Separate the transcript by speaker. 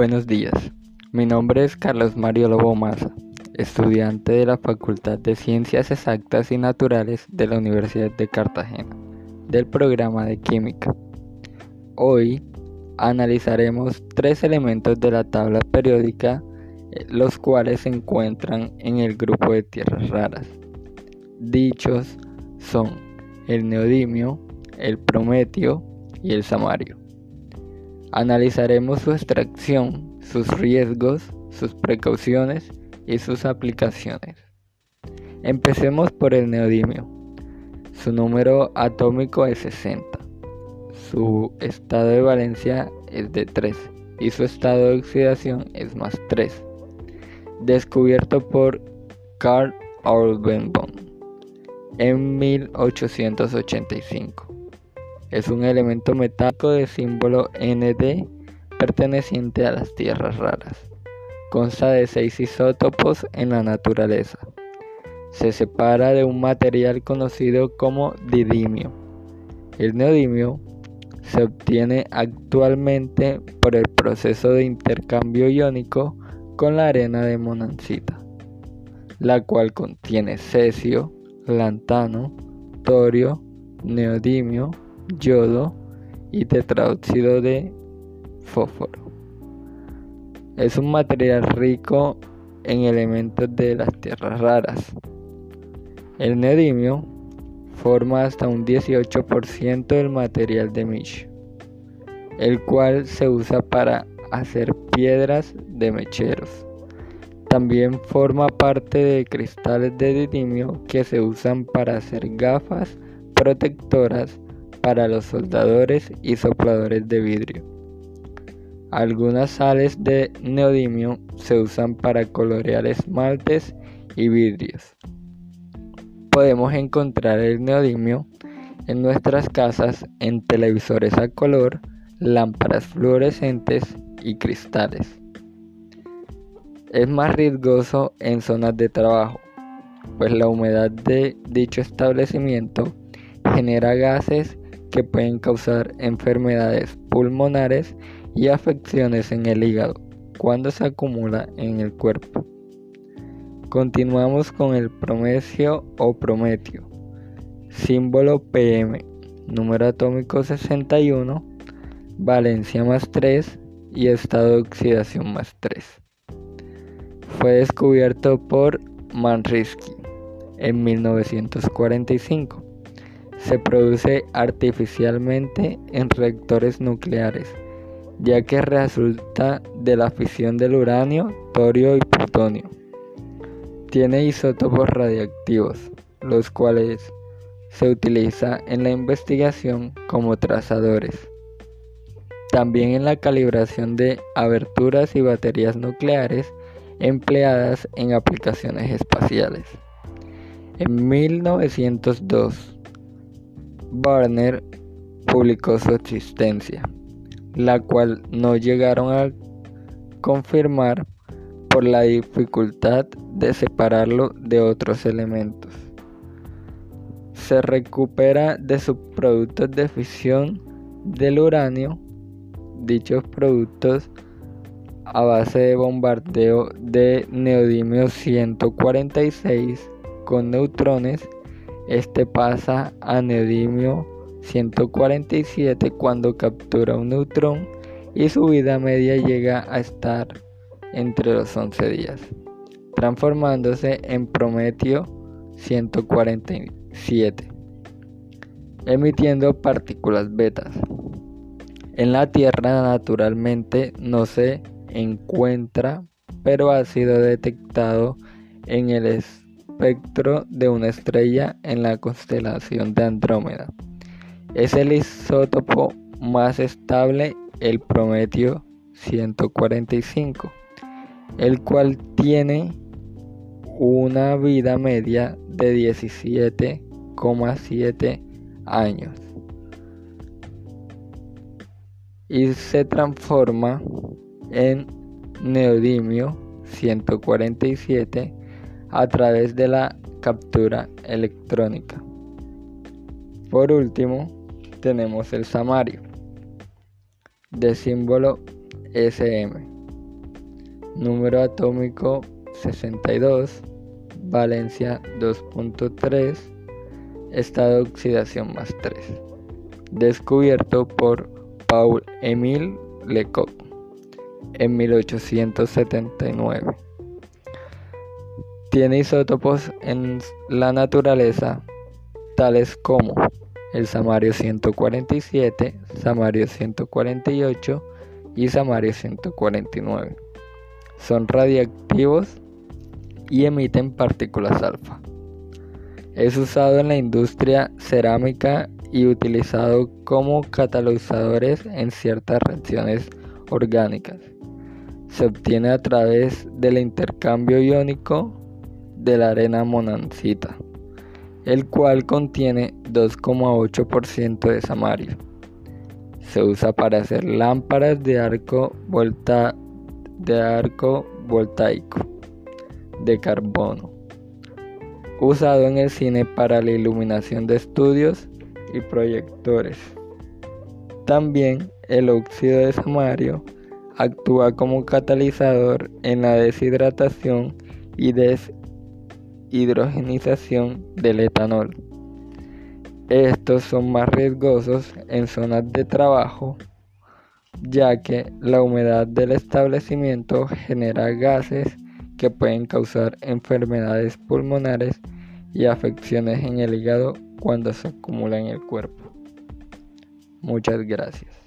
Speaker 1: Buenos días, mi nombre es Carlos Mario Lobo Maza, estudiante de la Facultad de Ciencias Exactas y Naturales de la Universidad de Cartagena, del programa de Química. Hoy analizaremos tres elementos de la tabla periódica, eh, los cuales se encuentran en el grupo de tierras raras. Dichos son el neodimio, el prometio y el samario. Analizaremos su extracción, sus riesgos, sus precauciones y sus aplicaciones. Empecemos por el neodimio. Su número atómico es 60. Su estado de valencia es de 3 y su estado de oxidación es más 3. Descubierto por Carl Orbenbaum en 1885. Es un elemento metálico de símbolo Nd perteneciente a las tierras raras. Consta de seis isótopos en la naturaleza. Se separa de un material conocido como didimio. El neodimio se obtiene actualmente por el proceso de intercambio iónico con la arena de monancita, la cual contiene cesio, lantano, torio, neodimio, yodo y tetraóxido de fósforo. Es un material rico en elementos de las tierras raras. El neodimio forma hasta un 18% del material de Mish, el cual se usa para hacer piedras de mecheros. También forma parte de cristales de didimio que se usan para hacer gafas protectoras para los soldadores y sopladores de vidrio. Algunas sales de neodimio se usan para colorear esmaltes y vidrios. Podemos encontrar el neodimio en nuestras casas en televisores a color, lámparas fluorescentes y cristales. Es más riesgoso en zonas de trabajo, pues la humedad de dicho establecimiento genera gases que pueden causar enfermedades pulmonares y afecciones en el hígado cuando se acumula en el cuerpo. Continuamos con el prometio o prometio, símbolo PM, número atómico 61, valencia más 3 y estado de oxidación más 3. Fue descubierto por Manrisky en 1945 se produce artificialmente en reactores nucleares, ya que resulta de la fisión del uranio, torio y plutonio. Tiene isótopos radiactivos, los cuales se utiliza en la investigación como trazadores. También en la calibración de aberturas y baterías nucleares empleadas en aplicaciones espaciales. En 1902, Barner publicó su existencia, la cual no llegaron a confirmar por la dificultad de separarlo de otros elementos. Se recupera de sus productos de fisión del uranio, dichos productos a base de bombardeo de neodimio 146 con neutrones este pasa a neodimio 147 cuando captura un neutrón y su vida media llega a estar entre los 11 días, transformándose en prometio 147, emitiendo partículas betas. En la Tierra naturalmente no se encuentra, pero ha sido detectado en el espectro de una estrella en la constelación de Andrómeda. Es el isótopo más estable, el prometio 145, el cual tiene una vida media de 17,7 años y se transforma en neodimio 147 a través de la captura electrónica. Por último, tenemos el samario de símbolo SM, Número atómico 62. Valencia 2.3. Estado de oxidación más 3. Descubierto por Paul Émile Lecoq en 1879. Tiene isótopos en la naturaleza tales como el samario 147, samario 148 y samario 149. Son radiactivos y emiten partículas alfa. Es usado en la industria cerámica y utilizado como catalizadores en ciertas reacciones orgánicas. Se obtiene a través del intercambio iónico de la arena monancita, el cual contiene 2,8% de samario. Se usa para hacer lámparas de arco, de arco voltaico de carbono, usado en el cine para la iluminación de estudios y proyectores. También el óxido de samario actúa como catalizador en la deshidratación y deshidrogenización del etanol. Estos son más riesgosos en zonas de trabajo ya que la humedad del establecimiento genera gases que pueden causar enfermedades pulmonares y afecciones en el hígado cuando se acumula en el cuerpo. Muchas gracias.